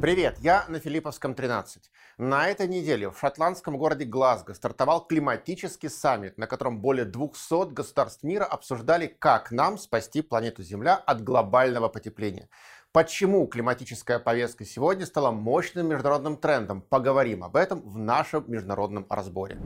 Привет, я на Филипповском 13. На этой неделе в шотландском городе Глазго стартовал климатический саммит, на котором более 200 государств мира обсуждали, как нам спасти планету Земля от глобального потепления. Почему климатическая повестка сегодня стала мощным международным трендом? Поговорим об этом в нашем международном разборе.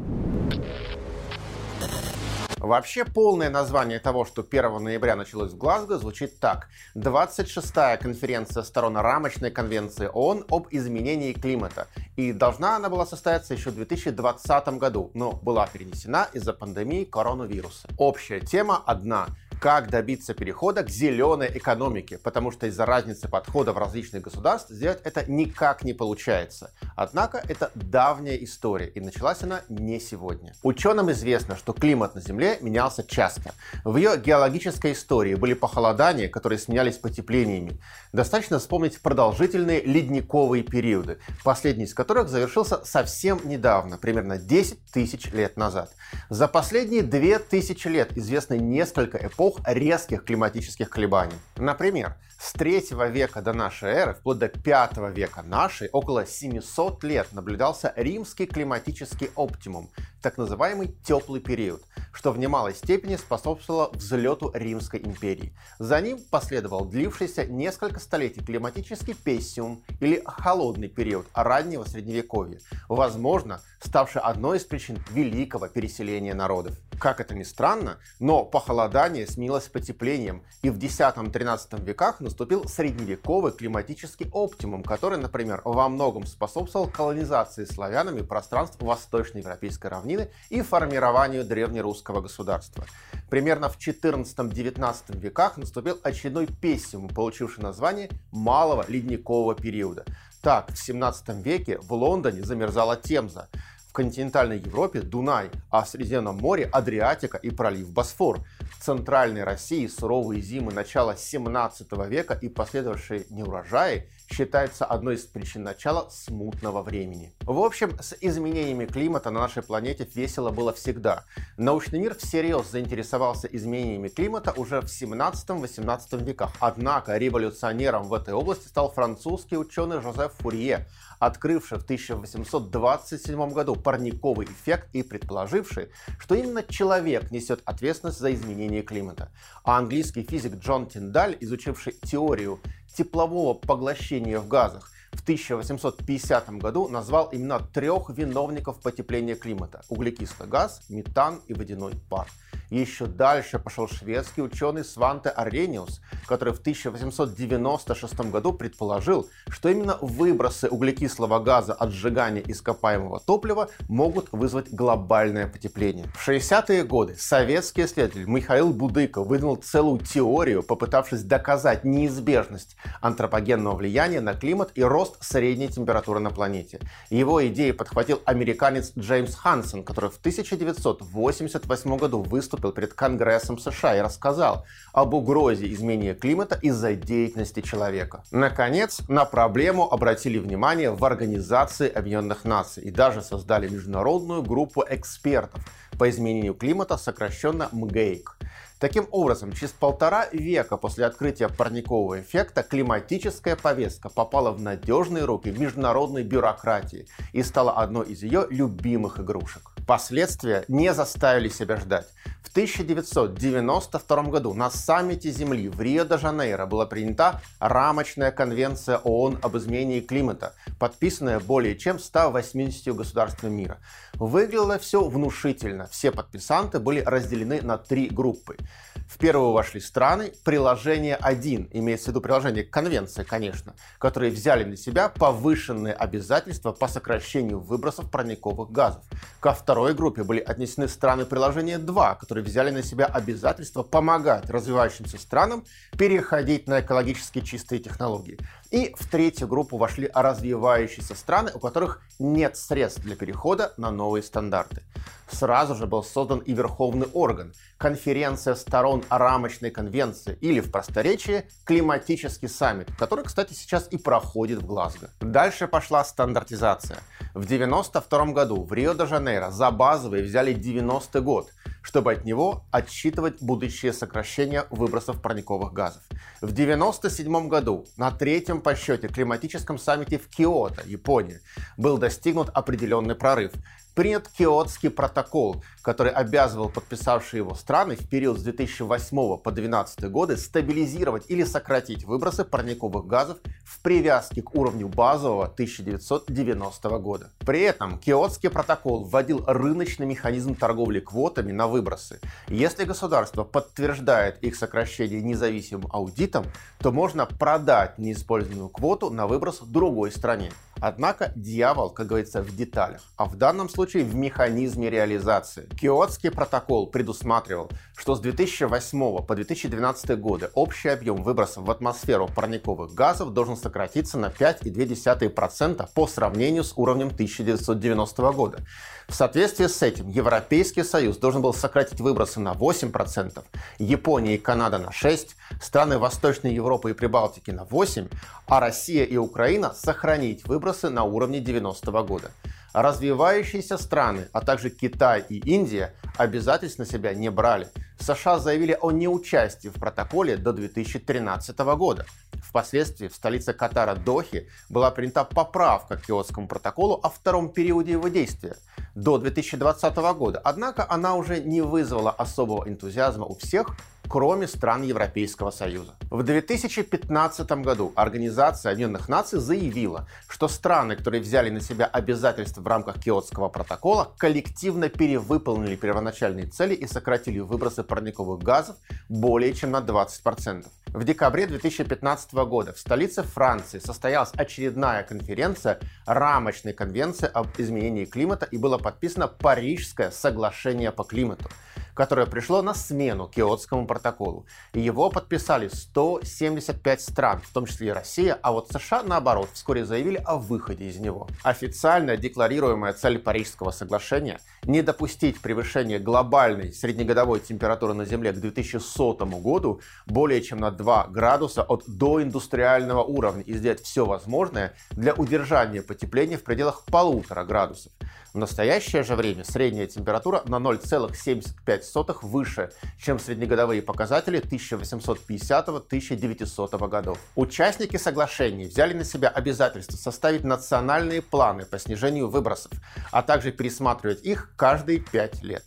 Вообще полное название того, что 1 ноября началось в Глазго, звучит так. 26-я конференция сторон рамочной конвенции ООН об изменении климата. И должна она была состояться еще в 2020 году, но была перенесена из-за пандемии коронавируса. Общая тема одна как добиться перехода к зеленой экономике, потому что из-за разницы подхода в различных государств сделать это никак не получается. Однако это давняя история, и началась она не сегодня. Ученым известно, что климат на Земле менялся часто. В ее геологической истории были похолодания, которые сменялись потеплениями. Достаточно вспомнить продолжительные ледниковые периоды, последний из которых завершился совсем недавно, примерно 10 тысяч лет назад. За последние 2000 лет известно несколько эпох эпох резких климатических колебаний. Например, с 3 века до нашей эры вплоть до 5 века нашей около 700 лет наблюдался римский климатический оптимум, так называемый теплый период, что в немалой степени способствовало взлету Римской империи. За ним последовал длившийся несколько столетий климатический пессиум или холодный период раннего средневековья, возможно, ставший одной из причин великого переселения народов. Как это ни странно, но похолодание сменилось потеплением, и в X-XIII веках наступил средневековый климатический оптимум, который, например, во многом способствовал колонизации славянами пространств восточноевропейской равнины и формированию древнерусского государства. Примерно в XIV-XIX веках наступил очередной пессимум, получивший название Малого ледникового периода. Так, в 17 веке в Лондоне замерзала Темза континентальной Европе Дунай, а в Средиземном море Адриатика и пролив Босфор. В центральной России суровые зимы начала 17 века и последовавшие неурожаи считаются одной из причин начала смутного времени. В общем, с изменениями климата на нашей планете весело было всегда. Научный мир всерьез заинтересовался изменениями климата уже в 17-18 веках. Однако революционером в этой области стал французский ученый Жозеф Фурье, открывший в 1827 году парниковый эффект и предположивший, что именно человек несет ответственность за изменение климата. А английский физик Джон Тиндаль, изучивший теорию теплового поглощения в газах, в 1850 году назвал имена трех виновников потепления климата – углекислый газ, метан и водяной пар. Еще дальше пошел шведский ученый Сванте Аррениус, который в 1896 году предположил, что именно выбросы углекислого газа от сжигания ископаемого топлива могут вызвать глобальное потепление. В 60-е годы советский исследователь Михаил Будыко выдвинул целую теорию, попытавшись доказать неизбежность антропогенного влияния на климат и рост средней температуры на планете. Его идеи подхватил американец Джеймс Хансен, который в 1988 году выступил перед Конгрессом США и рассказал об угрозе изменения климата из-за деятельности человека. Наконец, на проблему обратили внимание в Организации Объединенных Наций и даже создали международную группу экспертов по изменению климата, сокращенно МГЭЙК. Таким образом, через полтора века после открытия парникового эффекта климатическая повестка попала в надежные руки международной бюрократии и стала одной из ее любимых игрушек. Последствия не заставили себя ждать. В 1992 году на саммите Земли в Рио-де-Жанейро была принята рамочная конвенция ООН об изменении климата, подписанная более чем 180 государствами мира. Выглядело все внушительно. Все подписанты были разделены на три группы. В первую вошли страны приложение 1, имеется в виду приложение к конвенции, конечно, которые взяли на себя повышенные обязательства по сокращению выбросов парниковых газов. Ко второй группе были отнесены страны приложения 2, которые взяли на себя обязательства помогать развивающимся странам переходить на экологически чистые технологии. И в третью группу вошли развивающиеся страны, у которых нет средств для перехода на новые стандарты. Сразу же был создан и верховный орган – конференция сторон рамочной конвенции или в просторечии климатический саммит, который, кстати, сейчас и проходит в Глазго. Дальше пошла стандартизация. В 1992 году в Рио-де-Жанейро за базовый взяли 90 год, чтобы от него отсчитывать будущее сокращение выбросов парниковых газов. В 1997 году на третьем по счете климатическом саммите в Киото, Япония, был достигнут определенный прорыв принят Киотский протокол, который обязывал подписавшие его страны в период с 2008 по 2012 годы стабилизировать или сократить выбросы парниковых газов в привязке к уровню базового 1990 года. При этом Киотский протокол вводил рыночный механизм торговли квотами на выбросы. Если государство подтверждает их сокращение независимым аудитом, то можно продать неиспользованную квоту на выброс другой стране. Однако дьявол, как говорится, в деталях, а в данном случае в механизме реализации. Киотский протокол предусматривал, что с 2008 по 2012 годы общий объем выбросов в атмосферу парниковых газов должен сократиться на 5,2% по сравнению с уровнем 1990 года. В соответствии с этим Европейский Союз должен был сократить выбросы на 8%, Япония и Канада на 6%, страны Восточной Европы и Прибалтики на 8%, а Россия и Украина сохранить выбросы на уровне 90 года. Развивающиеся страны, а также Китай и Индия обязательств на себя не брали. США заявили о неучастии в протоколе до 2013 года. Впоследствии в столице Катара Дохи была принята поправка к Киотскому протоколу о втором периоде его действия до 2020 года. Однако она уже не вызвала особого энтузиазма у всех, кроме стран Европейского Союза. В 2015 году Организация Объединенных Наций заявила, что страны, которые взяли на себя обязательства в рамках Киотского протокола, коллективно перевыполнили первоначальные цели и сократили выбросы парниковых газов более чем на 20%. В декабре 2015 года в столице Франции состоялась очередная конференция рамочной конвенции об изменении климата и было подписано Парижское соглашение по климату которое пришло на смену Киотскому протоколу. Его подписали 175 стран, в том числе и Россия, а вот США, наоборот, вскоре заявили о выходе из него. Официально декларируемая цель Парижского соглашения – не допустить превышения глобальной среднегодовой температуры на Земле к 2100 году более чем на 2 градуса от доиндустриального уровня и сделать все возможное для удержания потепления в пределах полутора градусов. В настоящее же время средняя температура на 0,75 выше, чем среднегодовые показатели 1850-1900 годов. Участники соглашений взяли на себя обязательство составить национальные планы по снижению выбросов, а также пересматривать их каждые 5 лет.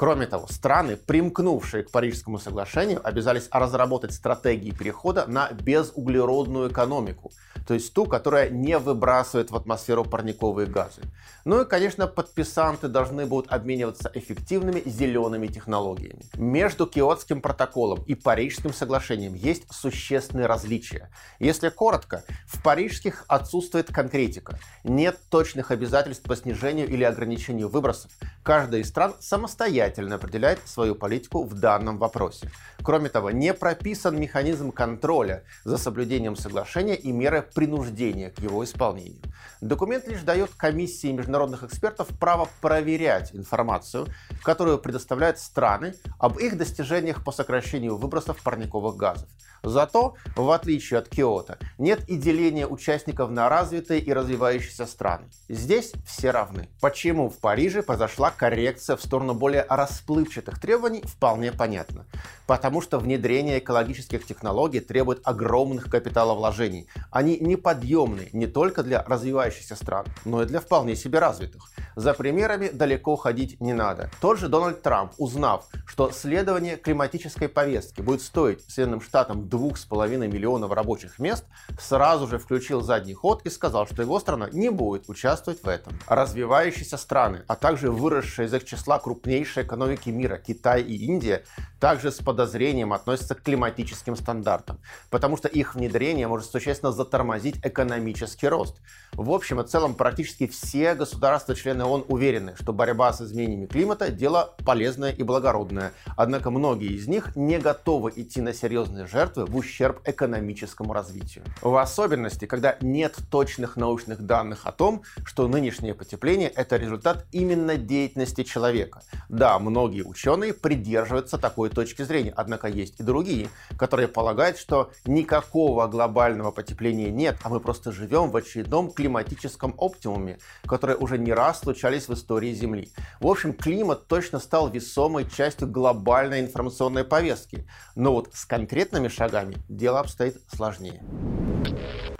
Кроме того, страны, примкнувшие к Парижскому соглашению, обязались разработать стратегии перехода на безуглеродную экономику, то есть ту, которая не выбрасывает в атмосферу парниковые газы. Ну и, конечно, подписанты должны будут обмениваться эффективными зелеными технологиями. Между Киотским протоколом и Парижским соглашением есть существенные различия. Если коротко, в парижских отсутствует конкретика, нет точных обязательств по снижению или ограничению выбросов. Каждая из стран самостоятельно определяет свою политику в данном вопросе. Кроме того, не прописан механизм контроля за соблюдением соглашения и меры принуждения к его исполнению. Документ лишь дает комиссии международных экспертов право проверять информацию, которую предоставляют страны об их достижениях по сокращению выбросов парниковых газов. Зато, в отличие от Киото, нет и деления участников на развитые и развивающиеся страны. Здесь все равны. Почему в Париже произошла коррекция в сторону более расплывчатых требований, вполне понятно. Потому что внедрение экологических технологий требует огромных капиталовложений. Они неподъемны не только для развивающихся стран, но и для вполне себе развитых. За примерами далеко ходить не надо. Тот же Дональд Трамп, узнав, что следование климатической повестки будет стоить Соединенным Штатам 2,5 миллионов рабочих мест, сразу же включил задний ход и сказал, что его страна не будет участвовать в этом. Развивающиеся страны, а также выросшая из их числа крупнейшая экономики мира, Китай и Индия, также с подозрением относятся к климатическим стандартам, потому что их внедрение может существенно затормозить экономический рост. В общем и целом, практически все государства-члены ООН уверены, что борьба с изменениями климата – дело полезное и благородное. Однако многие из них не готовы идти на серьезные жертвы в ущерб экономическому развитию. В особенности, когда нет точных научных данных о том, что нынешнее потепление – это результат именно деятельности человека. Да, многие ученые придерживаются такой точки зрения, однако есть и другие, которые полагают, что никакого глобального потепления нет, а мы просто живем в очередном климатическом оптимуме, которые уже не раз случались в истории Земли. В общем, климат точно стал весомой частью глобальной информационной повестки. Но вот с конкретными шагами дело обстоит сложнее.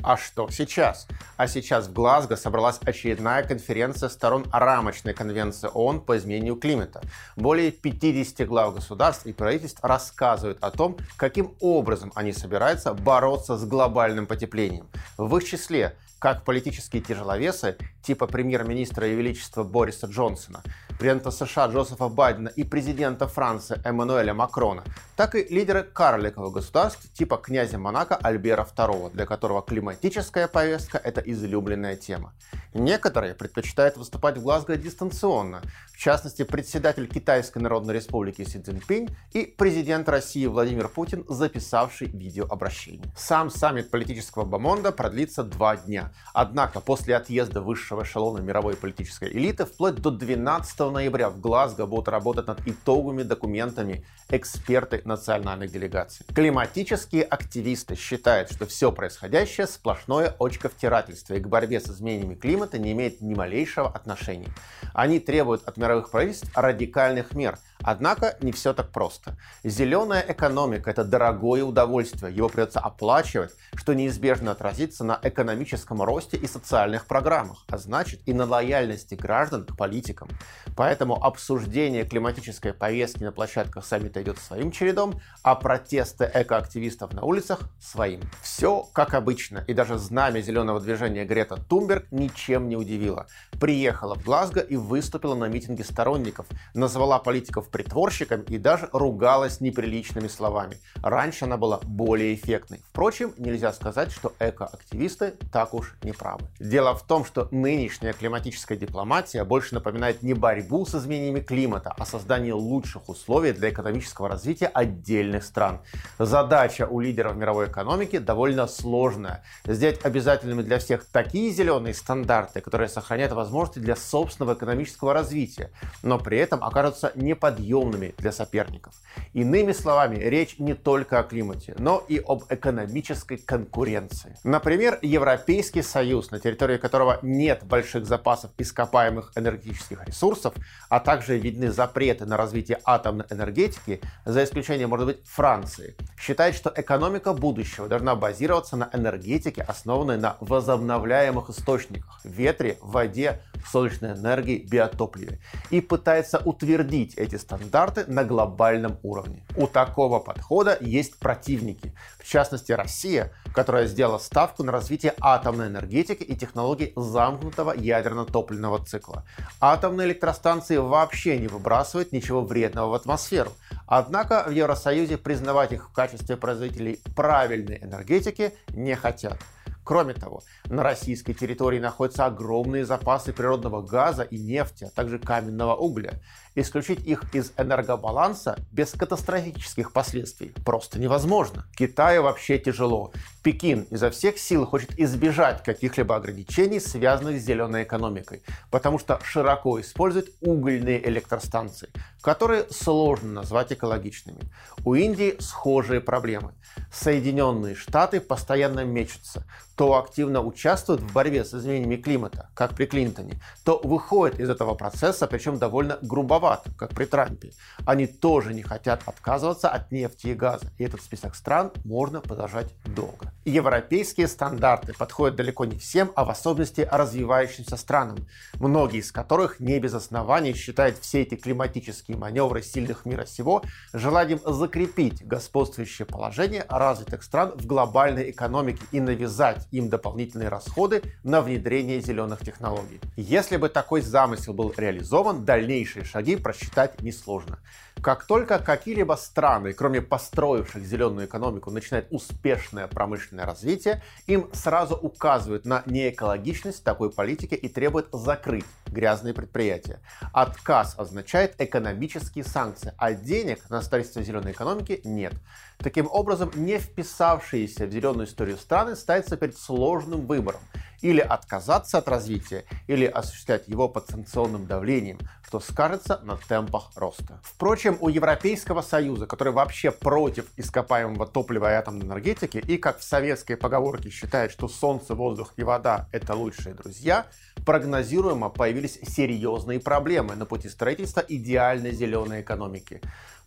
А что сейчас? А сейчас в Глазго собралась очередная конференция сторон рамочной конвенции ООН по изменению климата. Более 50 глав государств и правительств рассказывают о том, каким образом они собираются бороться с глобальным потеплением. В их числе как политические тяжеловесы типа премьер-министра и величества Бориса Джонсона, президента США Джозефа Байдена и президента Франции Эммануэля Макрона, так и лидеры карликовых государств типа князя Монако Альбера II, для которого климатическая повестка – это излюбленная тема. Некоторые предпочитают выступать в Глазго дистанционно, в частности, председатель Китайской Народной Республики Си Цзиньпинь и президент России Владимир Путин, записавший видеообращение. Сам саммит политического бомонда продлится два дня. Однако после отъезда высшего эшелона мировой политической элиты вплоть до 12 ноября в Глазго будут работать над итоговыми документами эксперты национальных делегаций. Климатические активисты считают, что все происходящее сплошное очковтирательство и к борьбе с изменениями климата не имеет ни малейшего отношения. Они требуют от мировых правительств радикальных мер – Однако не все так просто. Зеленая экономика – это дорогое удовольствие, его придется оплачивать, что неизбежно отразится на экономическом росте и социальных программах, а значит и на лояльности граждан к политикам. Поэтому обсуждение климатической повестки на площадках саммита идет своим чередом, а протесты экоактивистов на улицах – своим. Все как обычно, и даже знамя зеленого движения Грета Тумберг ничем не удивило. Приехала в Глазго и выступила на митинге сторонников, назвала политиков притворщиком и даже ругалась неприличными словами. Раньше она была более эффектной. Впрочем, нельзя сказать, что экоактивисты так уж не правы. Дело в том, что нынешняя климатическая дипломатия больше напоминает не борьбу с изменениями климата, а создание лучших условий для экономического развития отдельных стран. Задача у лидеров мировой экономики довольно сложная. Сделать обязательными для всех такие зеленые стандарты, которые сохраняют возможности для собственного экономического развития, но при этом окажутся неподъемными подъемными для соперников. Иными словами, речь не только о климате, но и об экономической конкуренции. Например, Европейский Союз, на территории которого нет больших запасов ископаемых энергетических ресурсов, а также видны запреты на развитие атомной энергетики, за исключением, может быть, Франции, считает, что экономика будущего должна базироваться на энергетике, основанной на возобновляемых источниках – ветре, воде, солнечной энергии, биотопливе, и пытается утвердить эти стандарты на глобальном уровне. У такого подхода есть противники, в частности Россия, которая сделала ставку на развитие атомной энергетики и технологий замкнутого ядерно-топливного цикла. Атомные электростанции вообще не выбрасывают ничего вредного в атмосферу, однако в Евросоюзе признавать их в качестве производителей правильной энергетики не хотят. Кроме того, на российской территории находятся огромные запасы природного газа и нефти, а также каменного угля. Исключить их из энергобаланса без катастрофических последствий просто невозможно. Китаю вообще тяжело. Пекин изо всех сил хочет избежать каких-либо ограничений, связанных с зеленой экономикой, потому что широко использует угольные электростанции, которые сложно назвать экологичными. У Индии схожие проблемы. Соединенные Штаты постоянно мечутся, то активно участвуют в борьбе с изменениями климата, как при Клинтоне, то выходят из этого процесса, причем довольно грубовато, как при Трампе. Они тоже не хотят отказываться от нефти и газа, и этот список стран можно продолжать долго. Европейские стандарты подходят далеко не всем, а в особенности развивающимся странам, многие из которых не без оснований считают все эти климатические маневры сильных мира сего желанием закрепить господствующее положение развитых стран в глобальной экономике и навязать им дополнительные расходы на внедрение зеленых технологий. Если бы такой замысел был реализован, дальнейшие шаги Шаги просчитать несложно. Как только какие-либо страны, кроме построивших зеленую экономику, начинают успешное промышленное развитие, им сразу указывают на неэкологичность такой политики и требуют закрыть грязные предприятия. Отказ означает экономические санкции, а денег на строительство зеленой экономики нет. Таким образом, не вписавшиеся в зеленую историю страны ставятся перед сложным выбором. Или отказаться от развития, или осуществлять его под санкционным давлением, что скажется на темпах роста. Впрочем, у Европейского Союза, который вообще против ископаемого топлива и атомной энергетики, и как в советской поговорке считает, что солнце, воздух и вода — это лучшие друзья, прогнозируемо появились серьезные проблемы на пути строительства идеальной зеленой экономики.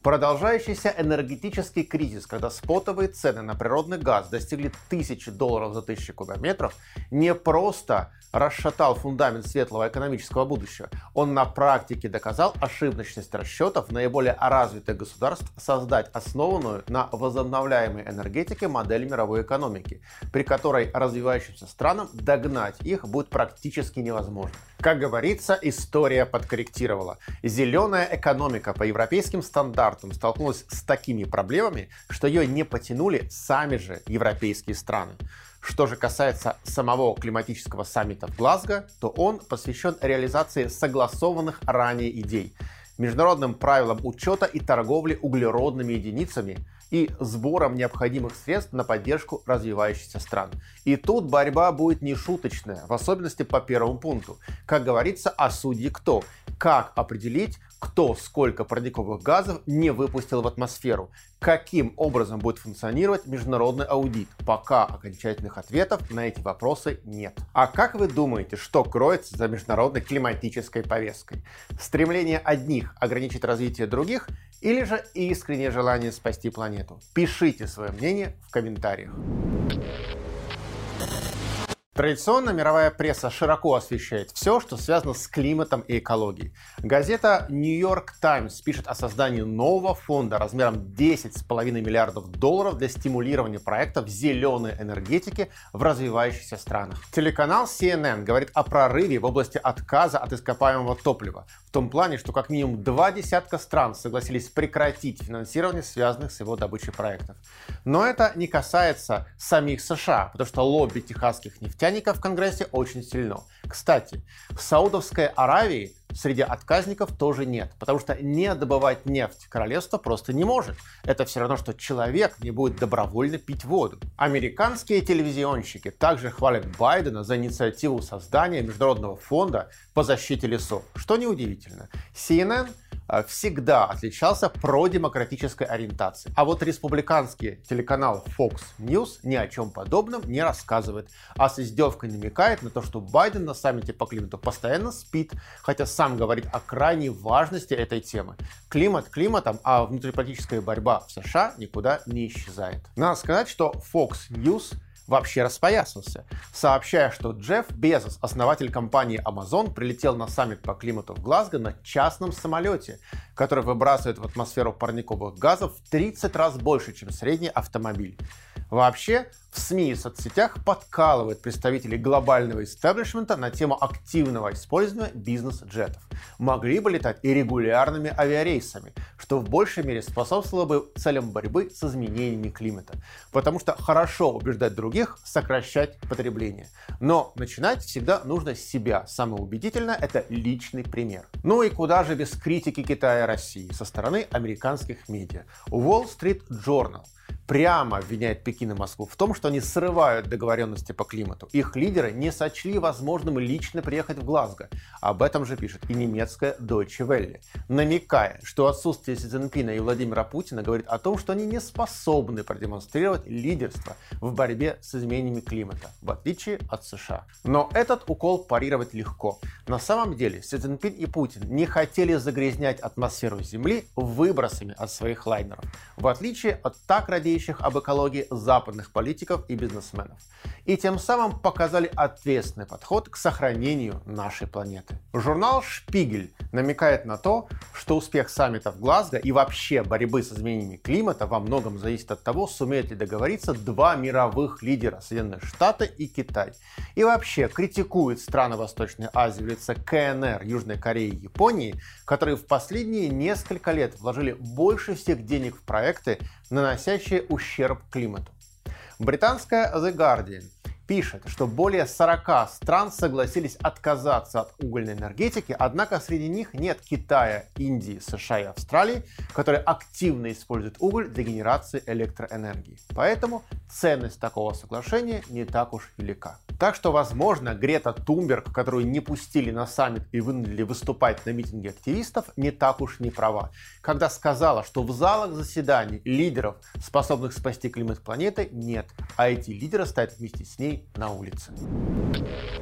Продолжающийся энергетический кризис, когда спотовые цены на природный газ достигли тысячи долларов за тысячу кубометров, не просто расшатал фундамент светлого экономического будущего, он на практике доказал ошибочность расчетов наиболее развитых государств создать основанную на возобновляемой энергетике модель мировой экономики, при которой развивающимся странам догнать их будет практически невозможно. Как говорится, история подкорректировала. Зеленая экономика по европейским стандартам столкнулась с такими проблемами, что ее не потянули сами же европейские страны. Что же касается самого климатического саммита в Глазго, то он посвящен реализации согласованных ранее идей, международным правилам учета и торговли углеродными единицами, и сбором необходимых средств на поддержку развивающихся стран. И тут борьба будет нешуточная, в особенности по первому пункту. Как говорится, о судьи кто? Как определить, кто сколько парниковых газов не выпустил в атмосферу, каким образом будет функционировать международный аудит. Пока окончательных ответов на эти вопросы нет. А как вы думаете, что кроется за международной климатической повесткой? Стремление одних ограничить развитие других или же искреннее желание спасти планету? Пишите свое мнение в комментариях. Традиционно мировая пресса широко освещает все, что связано с климатом и экологией. Газета New York Times пишет о создании нового фонда размером 10,5 миллиардов долларов для стимулирования проектов зеленой энергетики в развивающихся странах. Телеканал CNN говорит о прорыве в области отказа от ископаемого топлива. В том плане, что как минимум два десятка стран согласились прекратить финансирование связанных с его добычей проектов. Но это не касается самих США, потому что лобби техасских нефтяников нефтяников в Конгрессе очень сильно. Кстати, в Саудовской Аравии среди отказников тоже нет, потому что не добывать нефть королевство просто не может. Это все равно, что человек не будет добровольно пить воду. Американские телевизионщики также хвалят Байдена за инициативу создания Международного фонда по защите лесов, что неудивительно. CNN Э, всегда отличался продемократической ориентацией. А вот республиканский телеканал Fox News ни о чем подобном не рассказывает, а с издевкой намекает на то, что Байден на саммите по климату постоянно спит, хотя сам говорит о крайней важности этой темы. Климат климатом, а внутриполитическая борьба в США никуда не исчезает. Надо сказать, что Fox News вообще распоясался, сообщая, что Джефф Безос, основатель компании Amazon, прилетел на саммит по климату в Глазго на частном самолете, который выбрасывает в атмосферу парниковых газов в 30 раз больше, чем средний автомобиль. Вообще, в СМИ и соцсетях подкалывают представителей глобального истеблишмента на тему активного использования бизнес-джетов. Могли бы летать и регулярными авиарейсами, что в большей мере способствовало бы целям борьбы с изменениями климата. Потому что хорошо убеждать других сокращать потребление. Но начинать всегда нужно с себя. Самое убедительное – это личный пример. Ну и куда же без критики Китая и России со стороны американских медиа. Wall Street Journal – прямо обвиняет Пекин и Москву в том, что они срывают договоренности по климату. Их лидеры не сочли возможным лично приехать в Глазго. Об этом же пишет и немецкая Deutsche Welle, намекая, что отсутствие Си Цзиньпина и Владимира Путина говорит о том, что они не способны продемонстрировать лидерство в борьбе с изменениями климата, в отличие от США. Но этот укол парировать легко. На самом деле Си Цзиньпин и Путин не хотели загрязнять атмосферу Земли выбросами от своих лайнеров, в отличие от так радеющих об экологии западных политиков и бизнесменов. И тем самым показали ответственный подход к сохранению нашей планеты. Журнал «Шпигель» намекает на то, что успех саммита в Глазго и вообще борьбы с изменениями климата во многом зависит от того, сумеют ли договориться два мировых лидера – Соединенные Штаты и Китай. И вообще критикует страны Восточной Азии в лице КНР, Южной Кореи и Японии, которые в последние несколько лет вложили больше всех денег в проекты, наносящие ущерб климату. Британская The Guardian пишет, что более 40 стран согласились отказаться от угольной энергетики, однако среди них нет Китая, Индии, США и Австралии, которые активно используют уголь для генерации электроэнергии. Поэтому ценность такого соглашения не так уж велика. Так что, возможно, Грета Тумберг, которую не пустили на саммит и вынудили выступать на митинге активистов, не так уж не права, когда сказала, что в залах заседаний лидеров, способных спасти климат планеты, нет, а эти лидеры стоят вместе с ней на улице.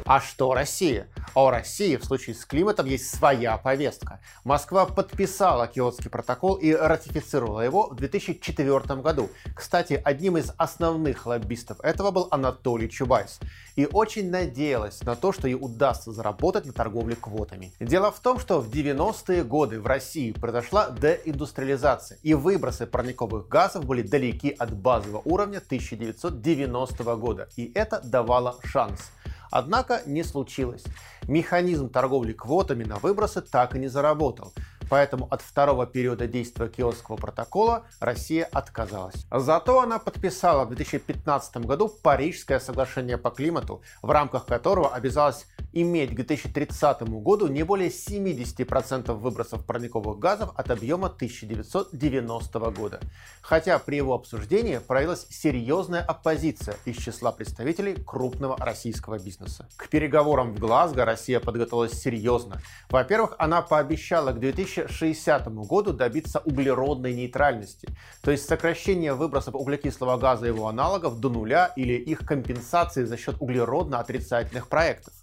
А что Россия? А у России в случае с климатом есть своя повестка. Москва подписала Киотский протокол и ратифицировала его в 2004 году. Кстати, одним из основных лоббистов этого был Анатолий Чубайс. И очень надеялась на то, что ей удастся заработать на торговле квотами. Дело в том, что в 90-е годы в России произошла деиндустриализация, и выбросы парниковых газов были далеки от базового уровня 1990 года. И это давало шанс. Однако не случилось. Механизм торговли квотами на выбросы так и не заработал. Поэтому от второго периода действия Киотского протокола Россия отказалась. Зато она подписала в 2015 году Парижское соглашение по климату, в рамках которого обязалась иметь к 2030 году не более 70% выбросов парниковых газов от объема 1990 года. Хотя при его обсуждении проявилась серьезная оппозиция из числа представителей крупного российского бизнеса. К переговорам в Глазго Россия подготовилась серьезно. Во-первых, она пообещала к 2060 году добиться углеродной нейтральности, то есть сокращения выбросов углекислого газа и его аналогов до нуля или их компенсации за счет углеродно-отрицательных проектов.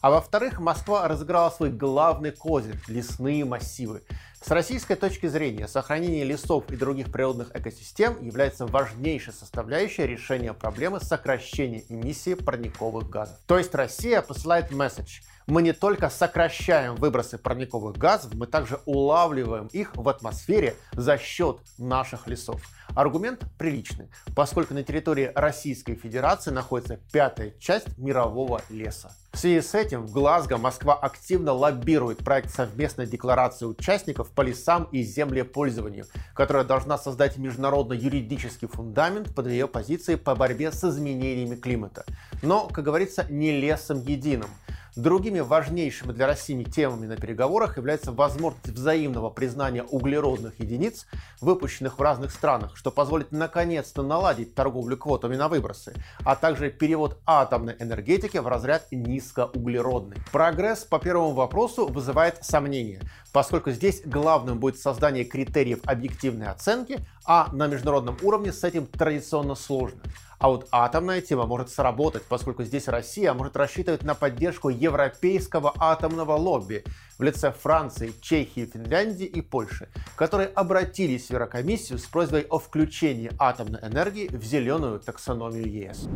А во-вторых, Москва разыграла свой главный козырь – лесные массивы. С российской точки зрения, сохранение лесов и других природных экосистем является важнейшей составляющей решения проблемы сокращения эмиссии парниковых газов. То есть Россия посылает месседж – мы не только сокращаем выбросы парниковых газов, мы также улавливаем их в атмосфере за счет наших лесов. Аргумент приличный, поскольку на территории Российской Федерации находится пятая часть мирового леса. В связи с этим в Глазго Москва активно лоббирует проект совместной декларации участников по лесам и землепользованию, которая должна создать международно-юридический фундамент под ее позиции по борьбе с изменениями климата. Но, как говорится, не лесом единым – Другими важнейшими для России темами на переговорах является возможность взаимного признания углеродных единиц, выпущенных в разных странах, что позволит наконец-то наладить торговлю квотами на выбросы, а также перевод атомной энергетики в разряд низкоуглеродный. Прогресс по первому вопросу вызывает сомнения, поскольку здесь главным будет создание критериев объективной оценки, а на международном уровне с этим традиционно сложно. А вот атомная тема может сработать, поскольку здесь Россия может рассчитывать на поддержку европейского атомного лобби в лице Франции, Чехии, Финляндии и Польши, которые обратились в Еврокомиссию с просьбой о включении атомной энергии в зеленую таксономию ЕС.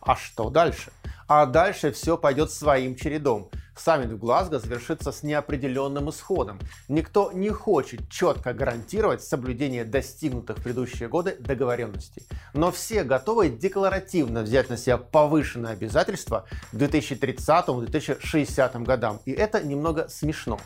А что дальше? А дальше все пойдет своим чередом. Саммит в Глазго завершится с неопределенным исходом. Никто не хочет четко гарантировать соблюдение достигнутых в предыдущие годы договоренностей. Но все готовы декларативно взять на себя повышенные обязательства к 2030-2060 годам. И это немного смешно.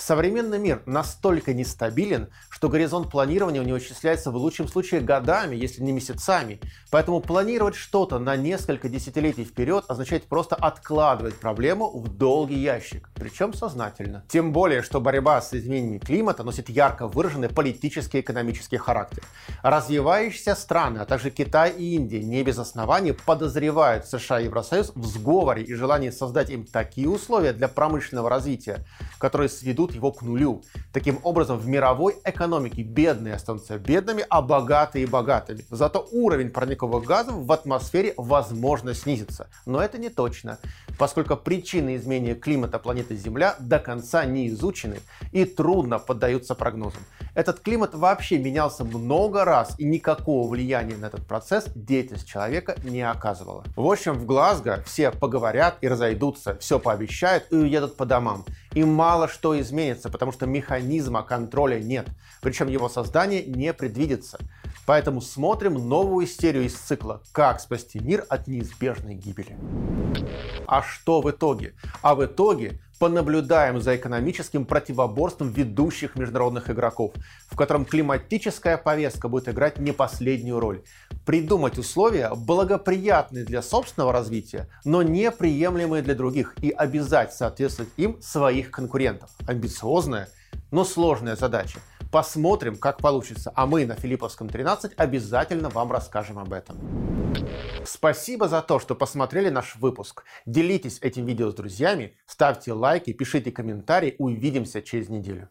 Современный мир настолько нестабилен, что горизонт планирования у него исчисляется в лучшем случае годами, если не месяцами. Поэтому планировать что-то на несколько десятилетий вперед означает просто откладывать проблему в долгий ящик, причем сознательно. Тем более, что борьба с изменениями климата носит ярко выраженный политический и экономический характер. Развивающиеся страны, а также Китай и Индия не без оснований подозревают США и Евросоюз в сговоре и желании создать им такие условия для промышленного развития, которые сведут его к нулю. Таким образом, в мировой экономике бедные останутся бедными, а богатые богатыми. Зато уровень парниковых газов в атмосфере возможно снизится. Но это не точно. Поскольку причины изменения климата планеты Земля до конца не изучены и трудно поддаются прогнозам. Этот климат вообще менялся много раз, и никакого влияния на этот процесс деятельность человека не оказывала. В общем, в Глазго все поговорят и разойдутся, все пообещают и уедут по домам. И мало что изменится, потому что механизма контроля нет, причем его создание не предвидится. Поэтому смотрим новую серию из цикла «Как спасти мир от неизбежной гибели». А что в итоге? А в итоге понаблюдаем за экономическим противоборством ведущих международных игроков, в котором климатическая повестка будет играть не последнюю роль. Придумать условия, благоприятные для собственного развития, но неприемлемые для других, и обязать соответствовать им своих конкурентов. Амбициозная, но сложная задача. Посмотрим, как получится. А мы на Филипповском 13 обязательно вам расскажем об этом. Спасибо за то, что посмотрели наш выпуск. Делитесь этим видео с друзьями, ставьте лайки, пишите комментарии. Увидимся через неделю.